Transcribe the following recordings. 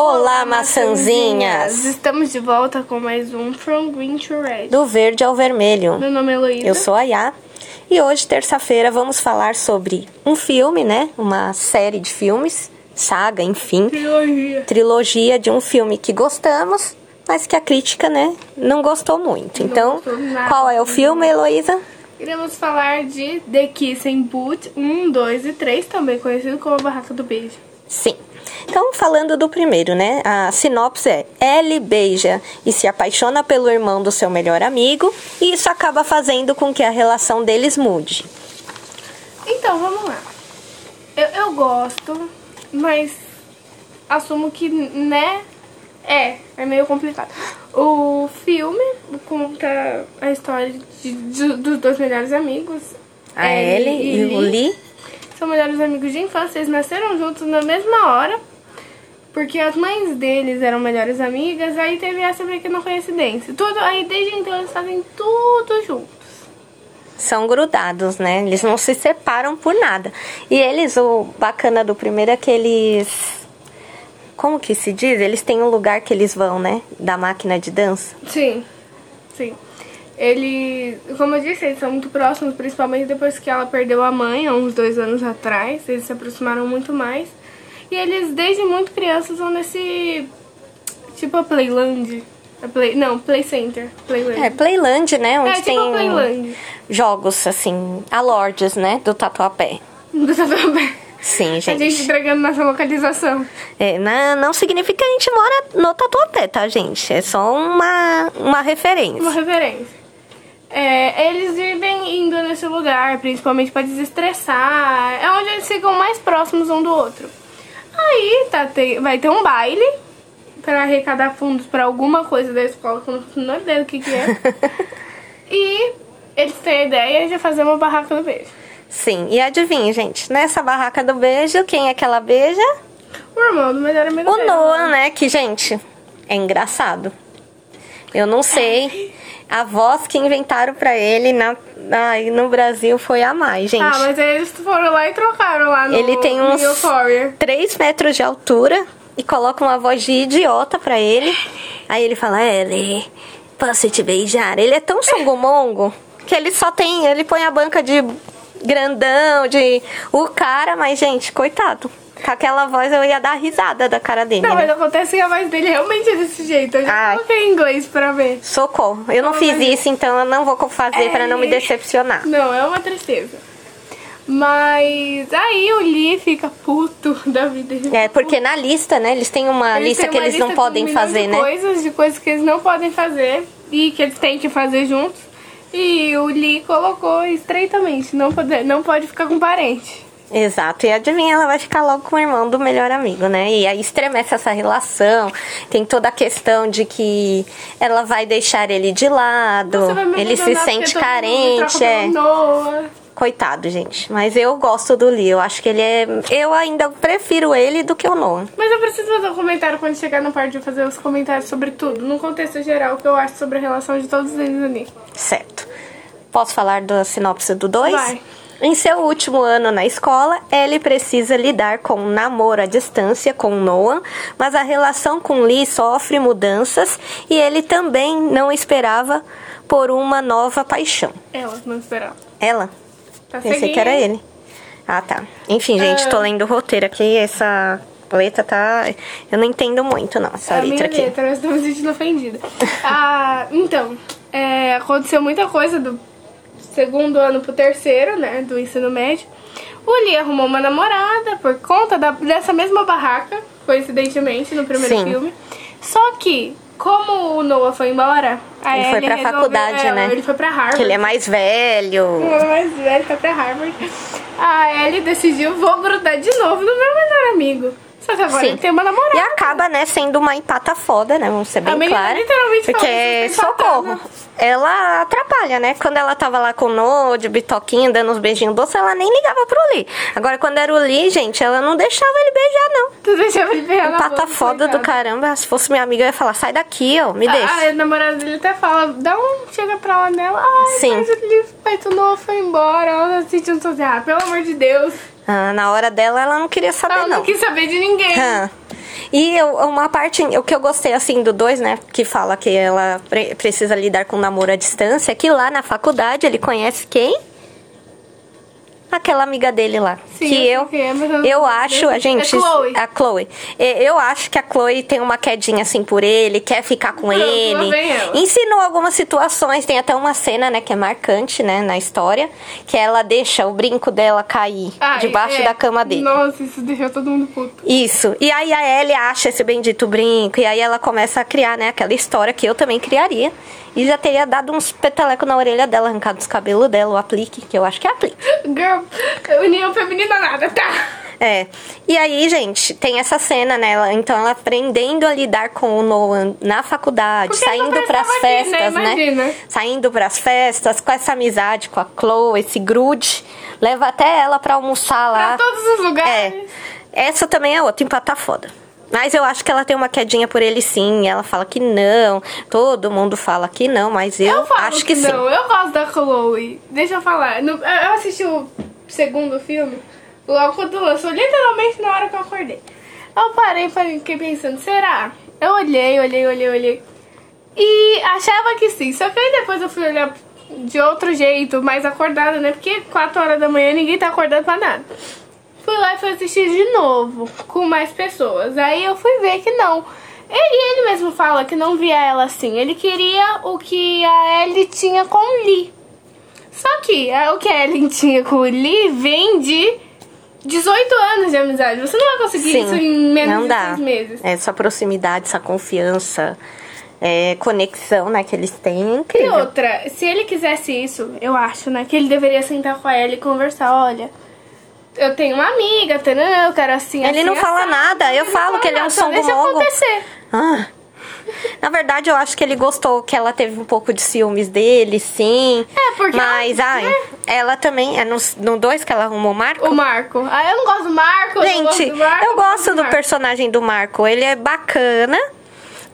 Olá, maçãzinhas! Estamos de volta com mais um From Green to Red. Do verde ao vermelho. Meu nome é Heloísa. Eu sou a Yá. E hoje, terça-feira, vamos falar sobre um filme, né? Uma série de filmes, saga, enfim. Trilogia. Trilogia de um filme que gostamos, mas que a crítica, né, não gostou muito. Não então, gostou qual é o filme, Heloísa? Iremos falar de The Kissing Boot 1, 2 e 3, também conhecido como Barraca do Beijo. Sim. Então, falando do primeiro, né? A sinopse é: Ellie beija e se apaixona pelo irmão do seu melhor amigo, e isso acaba fazendo com que a relação deles mude. Então, vamos lá. Eu, eu gosto, mas assumo que, né? É, é meio complicado. O filme conta a história de- de- dos dois melhores amigos. A Ellie e o Lee. São melhores amigos de infância, eles nasceram juntos na mesma hora. Porque as mães deles eram melhores amigas, aí teve essa pequena coincidência. Tudo, aí desde então eles fazem tudo juntos. São grudados, né? Eles não se separam por nada. E eles, o bacana do primeiro é que eles. Como que se diz? Eles têm um lugar que eles vão, né? Da máquina de dança. Sim, sim. Ele, como eu disse, eles são muito próximos, principalmente depois que ela perdeu a mãe, há uns dois anos atrás. Eles se aproximaram muito mais. E eles, desde muito crianças, vão nesse. Tipo a Playland. A play, não, Play Center. Playland. É, Playland, né? Onde É, tipo tem Playland. jogos, assim, a Lords, né? Do Tatuapé. Do Tatuapé. Sim, A gente gente. entregando nossa localização. É, não, não significa que a gente mora no Tatuapé, tá, gente? É só uma, uma referência. Uma referência. É, eles vivem indo nesse lugar, principalmente pra desestressar. É onde eles ficam mais próximos um do outro. Aí tá, te- vai ter um baile pra arrecadar fundos pra alguma coisa da escola, que eu não faço menor ideia do que, que é. e eles têm a ideia de fazer uma barraca do beijo. Sim, e adivinha, gente, nessa barraca do beijo, quem é que ela beija? O irmão do melhor amigo O dele. Noah, né? Que, gente, é engraçado. Eu não sei. A voz que inventaram pra ele na, aí no Brasil foi a mais, gente. Ah, mas aí eles foram lá e trocaram lá no Ele tem uns Euphoria. 3 metros de altura e coloca uma voz de idiota pra ele. Aí ele fala, Ellie, posso te beijar? Ele é tão songomongo que ele só tem, ele põe a banca de grandão, de o cara, mas gente, coitado. Com aquela voz eu ia dar risada da cara dele, Não, né? mas acontece que a voz dele realmente é desse jeito. Eu já Ai. coloquei em inglês pra ver. Socorro. Eu não Oh, fiz mas- isso, então eu não vou fazer pra não me decepcionar. Não, é uma tristeza. Mas aí o Lee fica puto da vida. Ele É, porque na lista, né, eles têm uma Eles lista têm que uma eles não lista com podem milhões fazer, de né? Coisas, de coisas que eles não podem fazer e que eles têm que fazer juntos. E o Lee colocou estreitamente, não pode, não pode ficar com parente. Exato, e adivinha, ela vai ficar logo com o irmão do melhor amigo, né? E aí estremece essa relação. Tem toda a questão de que ela vai deixar ele de lado, ele se sente carente, é. Coitado, gente. Mas eu gosto do Lee, eu acho que ele é. Eu ainda prefiro ele do que o Noah. Mas eu preciso fazer um comentário quando chegar na parte de fazer os comentários sobre tudo, no contexto geral, o que eu acho sobre a relação de todos eles ali. Certo. Posso falar da sinopse do 2? Vai. Em seu último ano na escola, Ellie precisa lidar com um namoro à distância com Noah, mas a relação com Lee sofre mudanças e ele também não esperava por uma nova paixão. Elas não esperavam. Ela? Tá Pensei seguindo. que era ele. Ah, tá. Enfim, gente, Ah. tô lendo o roteiro aqui, essa letra tá... Eu não entendo muito, não, essa É a letra minha aqui. letra, estou me sentindo ofendida. ah, então, é, aconteceu muita coisa do segundo ano pro terceiro, né, do ensino médio. O Lee arrumou uma namorada por conta da- dessa mesma barraca, coincidentemente, no primeiro Sim. filme. Só que, como o Noah foi embora, a Ele foi Ellie pra resolveu- faculdade, é, né? Ele foi pra Harvard. Que ele é mais velho. Ela é mais velha, foi pra Harvard. A Ellie decidiu, vou grudar de novo no meu melhor amigo. Só que agora Sim. ele tem uma namorada. E acaba, né, sendo uma empata foda, né? Vamos ser bem claros. literalmente Porque, "Vocês estão socorro, empatando." ela atrapalha, né? Quando ela tava lá com o No, de bitoquinho, dando uns beijinhos doces, ela nem ligava pro Lee. Agora, quando era o Lee, gente, ela não deixava ele beijar, não. Tu deixava ele beijar Empata boca, foda do caramba. Se fosse minha amiga, eu ia falar, sai daqui, ó, me deixa. A, a namorada dele até fala, dá um, chega pra lá nela, ai, Sim. mas mas tu não foi embora, ela tá se sentindo sozinha, ah, pelo amor de Deus. Ah, na hora dela, ela não queria saber, Ela não não. quis saber de ninguém. Hã. E eu- uma parte, o que eu gostei assim do 2, né, que fala que ela pre- precisa lidar com namoro à distância, é que lá na faculdade ele conhece quem? Aquela amiga dele lá. Sim, que eu eu, é, eu eu acho, quem é. a gente, É Chloe. a Chloe. Eu acho que a Chloe tem uma quedinha assim por ele, quer ficar com Pronto, ele. Ensinou algumas situações, tem até uma cena, né, que é marcante, né, na história, que ela deixa o brinco dela cair Ai, debaixo é. da cama dele. Nossa, isso deixou todo mundo puto. Isso. E aí a Ellie acha esse bendito brinco. E aí ela começa a criar, né, aquela história que eu também criaria. E já teria dado uns petelecos na orelha dela, arrancado os cabelos dela, o aplique, que eu acho que é aplique. Girl, união feminina nada, tá? É. E aí, gente, tem essa cena, né? Então ela aprendendo a lidar com o Noah na faculdade, Porque saindo prestava aqui, né? festas, né? Imagina. Saindo pras festas, com essa amizade com a Chloe, esse grude. Leva até ela pra almoçar lá. Pra todos os lugares. É. Essa também é outra, empatar foda. Mas eu acho que ela tem uma quedinha por ele sim. Ela fala que não. Todo mundo fala que não, mas eu, Eu acho que, sim. não, eu gosto da Chloe. Deixa eu falar. No- eu assisti o segundo filme logo quando lançou, literalmente na hora que eu acordei. Eu parei e fiquei pensando, será? Eu olhei, olhei, olhei, olhei. E achava que sim. Só que aí depois eu fui olhar de outro jeito, mais acordada, né? Porque 4 horas da manhã ninguém tá acordado pra nada. Fui lá e fui assistir de novo, com mais pessoas. Aí eu fui ver que não. Ele, ele mesmo fala que não via ela assim. Ele queria o que a Ellie tinha com o Lee. Só que é, o que a Ellie tinha com o Lee vem de 18 anos de amizade. Você não vai conseguir isso em menos não de dá. seis meses. Essa proximidade, essa confiança, é, conexão, né, que eles têm é E incrível. outra, se ele quisesse isso, eu acho, né? Que ele deveria sentar com a Ellie e conversar. Olha, eu tenho uma amiga, tanã, eu quero assim, Ele assim, não fala assado. nada, eu falo que ele é um só Deixa songo-mongo. acontecer. Ah. Na verdade, eu acho que ele gostou que ela teve um pouco de ciúmes dele, sim. É, porque Mas, ela- ai, né? ela também. É no 2 no dois que ela arrumou o Marco? O Marco. Ah, eu não gosto do Marco. eu não gosto Gente, do Marco, eu gosto do Marco. personagem do Marco. Ele é bacana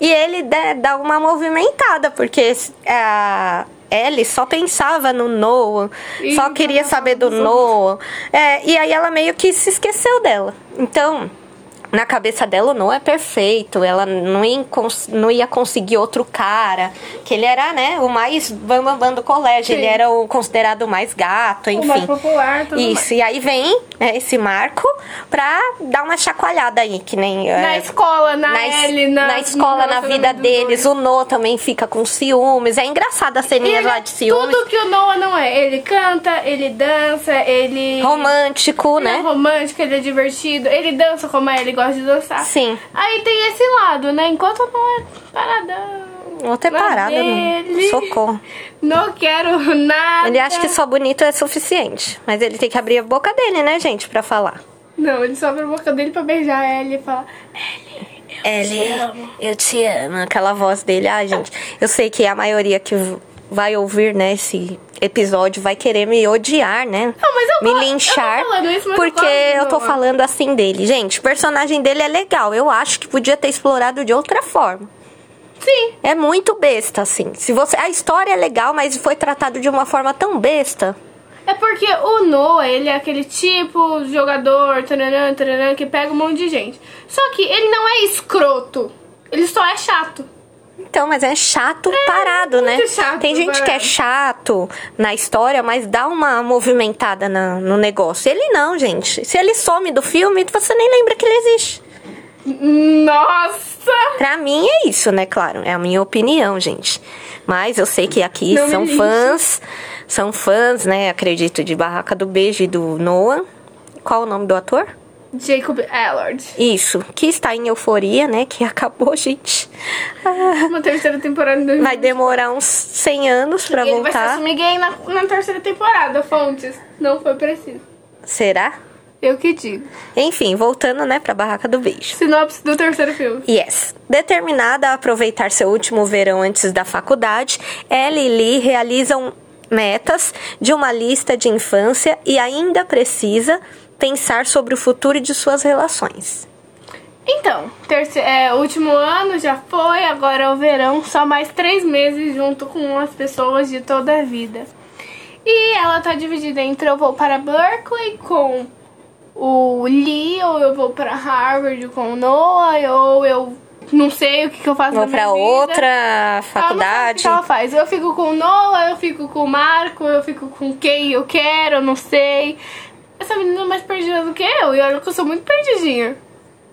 e ele dá, uma movimentada, porque a Ellie só pensava no Noah, E só queria saber do Noah. É, e aí ela meio que se esqueceu dela. Então. Na cabeça dela, o Noah é perfeito. Ela não ia, não ia conseguir outro cara. Que ele era, né, o mais bambambam do colégio. Sim. Ele era o considerado o mais gato, enfim. O mais popular, tudo mais. Isso, e aí vem né, esse marco pra dar uma chacoalhada aí, que nem. Na é, escola, na, na, Ellie, na, na escola, na vida deles, o No também fica com ciúmes. É engraçada a ceninha lá é de ciúmes. Tudo que o Noah não é. Ele canta, ele dança, ele. Romântico, Ele é né? romântico, ele é divertido, ele dança como a Ellie gosta de dançar. Sim. Aí tem esse lado, né? Enquanto não é paradão. Vou ter parada, dele. não. Socorro. Não quero nada. Ele acha que só bonito é suficiente. Mas ele tem que abrir a boca dele, né, gente, pra falar. Não, ele só abre a boca dele pra beijar a Ellie e falar. Ellie, eu te amo. Aquela voz dele. Ai, gente, eu sei que a maioria que vai ouvir, né, esse episódio vai querer me odiar, né? Não, mas eu me eu tô linchar. falando isso, eu porque do eu tô falando assim dele. Gente, o personagem dele é legal. Eu acho que podia ter explorado de outra forma. Sim. É muito besta, assim. Se você. A história é legal, mas foi tratado de uma forma tão besta. É porque o Noah, ele é aquele tipo de jogador taranã, taranã, que pega um monte de gente. Só que ele não é escroto. Ele só é chato. Então, mas é chato parado, né? chato Tem gente que é chato na história, mas dá uma movimentada na- no negócio. Ele não, gente. Se ele some do filme, você nem lembra que ele existe. Nossa! Pra mim é isso, né? Claro, é a minha opinião, gente. Mas eu sei que aqui Não são fãs, são fãs, né? Acredito, de Barraca do Beijo e do Noah. Qual o nome do ator? Jacob Allard. Isso, que está em euforia, né? Que acabou, gente. Uma terceira temporada em 2020. vai demorar uns 100 anos pra Ele vai se voltar. assumir gay na, na terceira temporada, fontes. Não foi preciso. Será? Eu que digo. Enfim, voltando, né, pra Barraca do Beijo. Sinopse do terceiro filme. Yes. Determinada a aproveitar seu último verão antes da faculdade, Ellie e Lee realizam metas de uma lista de infância e ainda precisa pensar sobre o futuro de suas relações. Então, terce é, último ano já foi, agora é o verão, só mais três meses junto com as pessoas de toda a vida. E ela tá dividida entre eu vou para Berkeley com o Lee, ou eu vou pra Harvard com o Noah, ou eu não sei o que, que eu faço Vou pra vida. outra Ela faculdade. que ela faz. Eu fico com o Noah, eu fico com o Marco, eu fico com quem eu quero, eu não sei. Essa menina é mais perdida do que eu, e olha que eu sou muito perdidinha.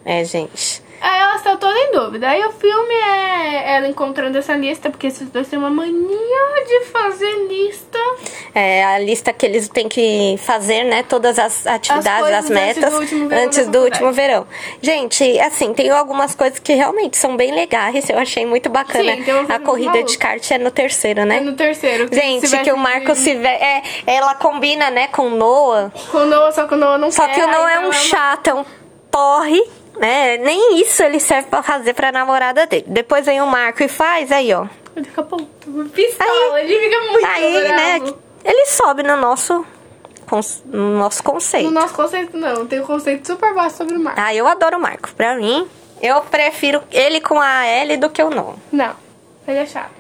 É, gente. Aí ela está toda em dúvida. Aí o filme é ela encontrando essa lista, porque esses dois têm uma mania de fazer lista. É a lista que eles têm que fazer, né? Todas as atividades, as antes metas do último verão antes do último verão. Gente, assim, tem algumas coisas que realmente são bem legais. Eu achei muito bacana. Sim, a corrida maluca. de kart é no terceiro, né? É no terceiro. que Gente, que o Marco se ve... é, ela combina, né, com o Noah. Com o Noah, só que o Noah não Só quer. que o Noah é um ela- chato, é um porre, né? Nem isso ele serve pra fazer pra namorada dele. Depois vem o Marco e faz, aí, ó. Ele fica pistola, ele fica muito Aí, né, ele sobe no nosso, no nosso conceito. No nosso conceito, não. Tem um conceito super vasto sobre o Marco. Ah, eu adoro o Marco. Pra mim, eu prefiro ele com a L do que o Noah. Não, ele é chato.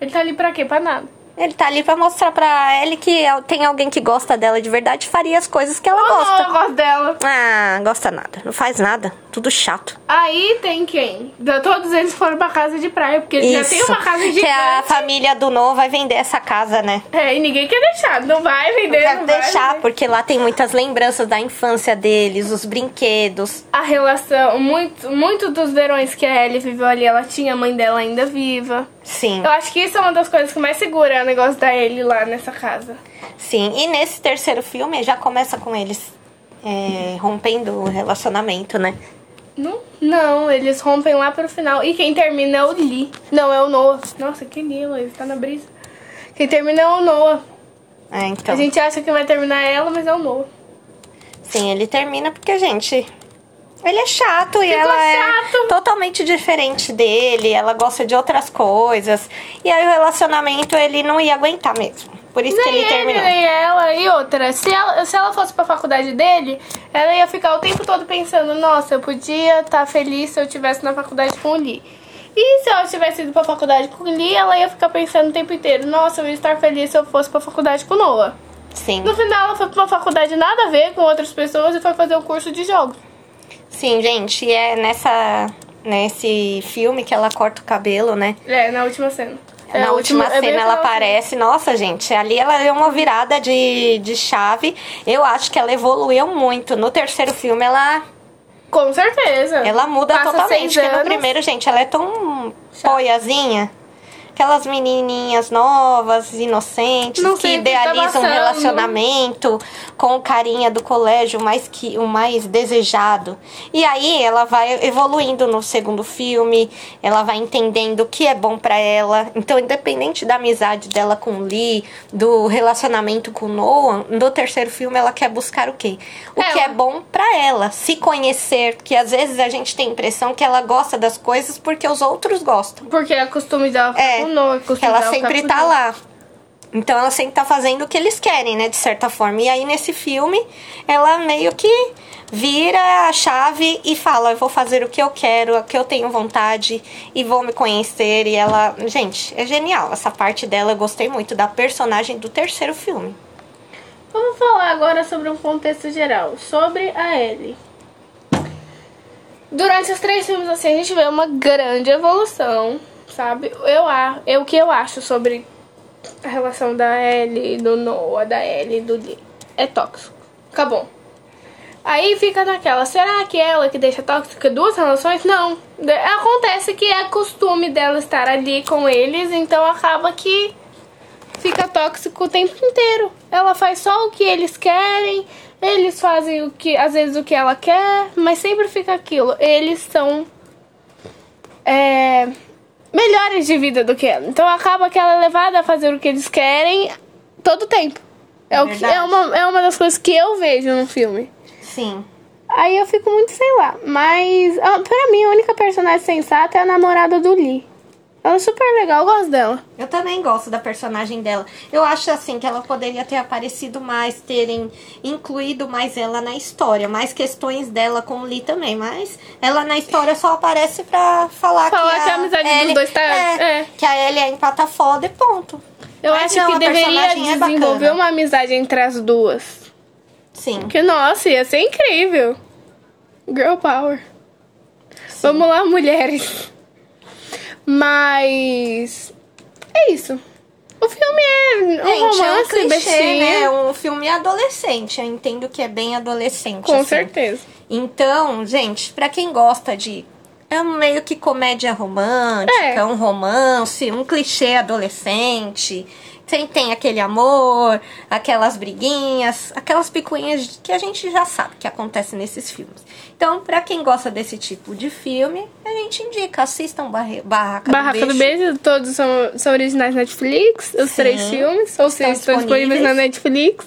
Ele tá ali pra quê? Pra nada. Ele tá ali pra mostrar pra Ellie que tem alguém que gosta dela de verdade faria as coisas que ela Oh, gosta. eu gosto dela. Ah, gosta nada. Não faz nada. Tudo chato. Aí tem quem? Todos eles foram pra casa de praia, porque ele já tem uma casa gigante. Que a família do Noah vai vender essa casa, né? É, e ninguém quer deixar. Não vai vender, Quero não vai deixar, vender. porque lá tem muitas lembranças da infância deles, os brinquedos. A relação, muito, muito dos verões que a Ellie viveu ali, ela tinha a mãe dela ainda viva. Sim, Eu acho que isso é uma das coisas que mais segura o negócio da Ellie lá nessa casa. sim. E nesse terceiro filme já começa com eles é, rompendo o relacionamento, né? Não, não, eles rompem lá pro final. E quem termina é o Lee. Não, é o Noah. Nossa, que Lee, ele tá na brisa. Quem termina é o Noah. É, então. A gente acha que vai terminar ela, mas é o Noah. Sim, ele termina porque, gente, ele é chato e Ficou ela é chato. totalmente diferente dele, ela gosta de outras coisas. E aí o relacionamento ele não ia aguentar mesmo. Por isso que Nem ele terminou. nem ela. E outra, se ela, se ela fosse pra faculdade dele, ela ia ficar o tempo todo pensando, nossa, eu podia estar feliz se eu estivesse na faculdade com o Lee. E se ela tivesse ido pra faculdade com o Lee, ela ia ficar pensando o tempo inteiro, nossa, eu ia estar feliz se eu fosse pra faculdade com o Noah. Sim. No final, ela foi pra uma faculdade nada a ver com outras pessoas e foi fazer um curso de jogos. Sim, gente, e é nessa nesse filme que ela corta o cabelo, né? É, na última cena. É, Na a última é cena ela final. aparece, nossa gente, ali ela deu uma virada de, de chave. Eu acho que ela evoluiu muito. No terceiro filme ela Com certeza. Ela muda Passa totalmente. Porque no primeiro, gente, ela é tão Chata. poiazinha. Aquelas menininhas novas, inocentes, Não que que tá idealizam um relacionamento com o carinha do colégio, mais que o mais desejado. E aí ela vai evoluindo no segundo filme, ela vai entendendo o que é bom pra ela. Então, independente da amizade dela com o Lee, do relacionamento com o Noah, no terceiro filme ela quer buscar o quê? O É, que é bom pra ela, se conhecer, porque às vezes a gente tem a impressão que ela gosta das coisas porque os outros gostam. Porque é costume dela É, é ela dela sempre tá lá. Então ela sempre tá fazendo o que eles querem, né, de certa forma. E aí nesse filme, ela meio que vira a chave e fala: "Eu vou fazer o que eu quero, o que eu tenho vontade e vou me conhecer". E ela, gente, é genial essa parte dela. Eu gostei muito da personagem do terceiro filme. Vamos falar agora sobre um contexto geral, sobre a Ellie. Durante os três filmes, assim, a gente vê uma grande evolução, sabe? Eu, eu, o que eu acho sobre a relação da Ellie, do Noah, da Ellie do Lee. É tóxico. Acabou. Aí fica naquela, será que é ela que deixa tóxica duas relações? Não. Acontece que é costume dela estar ali com eles, então acaba que fica tóxico o tempo inteiro. Ela faz só o que eles querem, eles fazem o que, às vezes o que ela quer, mas sempre fica aquilo. Eles são é, melhores de vida do que ela. Então acaba que ela é levada a fazer o que eles querem todo o tempo. É, o que, é, uma, é uma das coisas que eu vejo no filme. Sim. Aí eu fico muito, sei lá. Mas, ah, pra mim, a única personagem sensata é a namorada do Lee. Ela é super legal, eu gosto dela. Eu também gosto da personagem dela. Eu acho assim que ela poderia ter aparecido mais, terem incluído mais ela na história, mais questões dela com o Lee também, mas ela na história só aparece pra falar, Falar que, que a amizade dos Ellie- dois tá- é, é. que a Ellie é empata foda e ponto. Eu Mas acho não, que a deveria é desenvolver uma amizade entre as duas. Sim. Que, nossa, ia ser incrível. Girl Power. Vamos lá, mulheres. Mas. É isso. O filme é um Gente, é um romance clichê, bestinha. né? É um filme adolescente. Eu entendo que é bem adolescente. Com assim. certeza. Então, gente, pra quem gosta de. É meio que comédia romântica, É. um romance, um clichê adolescente. Tem, tem aquele amor, aquelas briguinhas, aquelas picuinhas que a gente já sabe que acontecem nesses filmes. Então, pra quem gosta desse tipo de filme, a gente indica, assistam Barre- Barraca, Barraca do do Beijo. Beijo, todos são, são originais Netflix, os Sim. três filmes, ou seja, Estão disponíveis na. Netflix.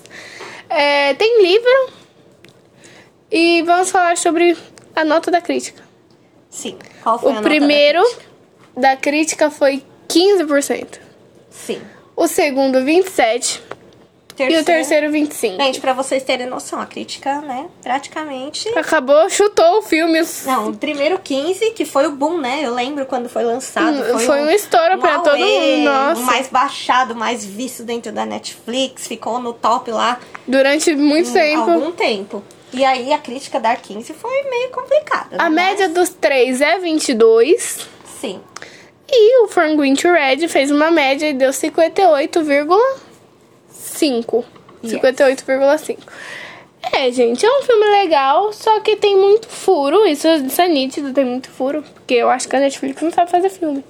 É, tem livro. E vamos falar sobre a nota da crítica. Sim. Qual foi a O nota da primeiro crítica? da crítica foi 15%. Sim. O segundo, 27%. E o terceiro, 25%. Gente, pra vocês terem noção, a crítica, né, praticamente... Acabou, chutou o filme. Não, o primeiro 15, que foi o boom, né? Eu lembro quando foi lançado. Hum, foi um estouro pra todo mundo, nossa. O mais baixado, mais visto dentro da Netflix. Ficou no top lá Durante muito tempo. algum tempo. E aí a crítica dar 15 foi meio complicada. A né? média dos três é 22. Sim. E o From Green to Red fez uma média e deu 58,5. Yes. 58,5. É, gente, é um filme legal, só que tem muito furo. Isso, isso é nítido, tem muito furo. Porque eu acho que a Netflix não sabe fazer filme.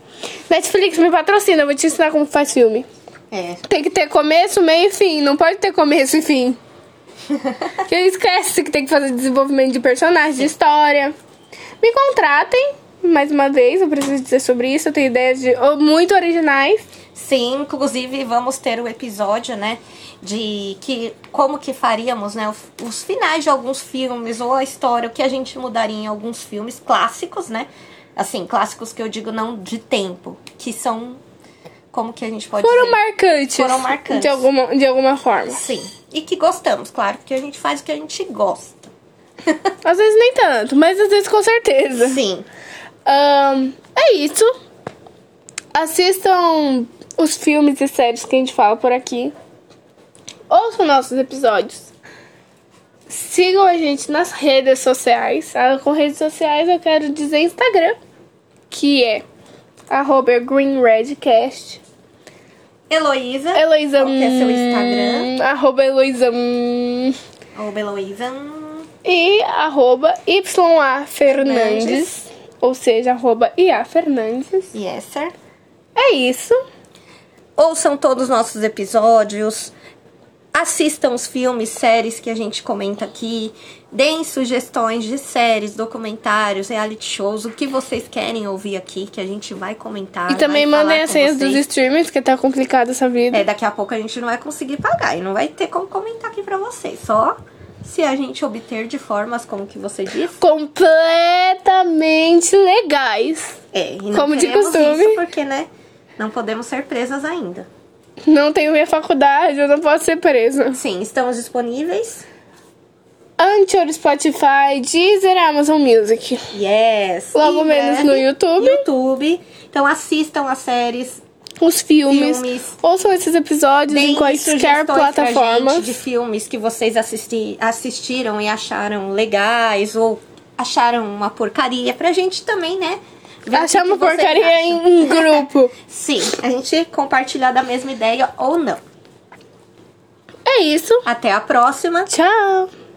Netflix me patrocina, eu vou te ensinar como faz filme. É. Tem que ter começo, meio e fim. Não pode ter começo e fim. Porque esquece que tem que fazer desenvolvimento de personagens, de história. Me contratem, mais uma vez, eu preciso dizer sobre isso. Eu tenho ideias de, oh, muito originais. Sim, inclusive vamos ter o episódio, né? De que como que faríamos, né? Os, os finais de alguns filmes ou a história, o que a gente mudaria em alguns filmes clássicos, né? Assim, clássicos que eu digo não de tempo, que são como que a gente pode Foram dizer? marcantes. Foram marcantes. De alguma, de alguma forma. Sim. E que gostamos, claro, porque a gente faz o que a gente gosta. Às vezes nem tanto, mas às vezes com certeza. Sim. Ahn, é isso. Assistam os filmes e séries que a gente fala por aqui. Ouçam nossos episódios. Sigam a gente nas redes sociais. Ah, Com redes sociais eu quero dizer Instagram, que é arroba greenredcast. Heloísa. Heloísa. Qual que é seu Instagram? Arroba Heloísa. hum, Arroba Heloísa. hum, E arroba YA Fernandes. Fernandes. Ou seja, arroba IA Fernandes. Yes, sir. É isso. Ouçam todos os nossos episódios. Assistam os filmes, séries que a gente comenta aqui. Deem sugestões de séries, documentários, reality shows, o que vocês querem ouvir aqui, que a gente vai comentar. E também mandem as senhas dos streamers, que tá complicada essa vida. É, daqui a pouco a gente não vai conseguir pagar e não vai ter como comentar aqui pra vocês. Só se a gente obter de formas, como que você disse. Completamente legais. É, e não Como de costume. Isso porque, né, não podemos ser presas ainda. Não tenho minha faculdade, eu não posso ser presa. Sim, estamos disponíveis. Anchor, Spotify, Deezer, Amazon Music. Yes. Logo Em menos no YouTube. YouTube. Então assistam as séries. Os filmes. Filmes. Ouçam esses episódios em Deem pra plataformas. gente de filmes que vocês assisti assistiram e acharam legais ou acharam uma porcaria pra gente também, né? Achar uma porcaria acham. em um grupo. Sim, a gente compartilhar da mesma ideia ou não. é isso. Até a próxima. Tchau.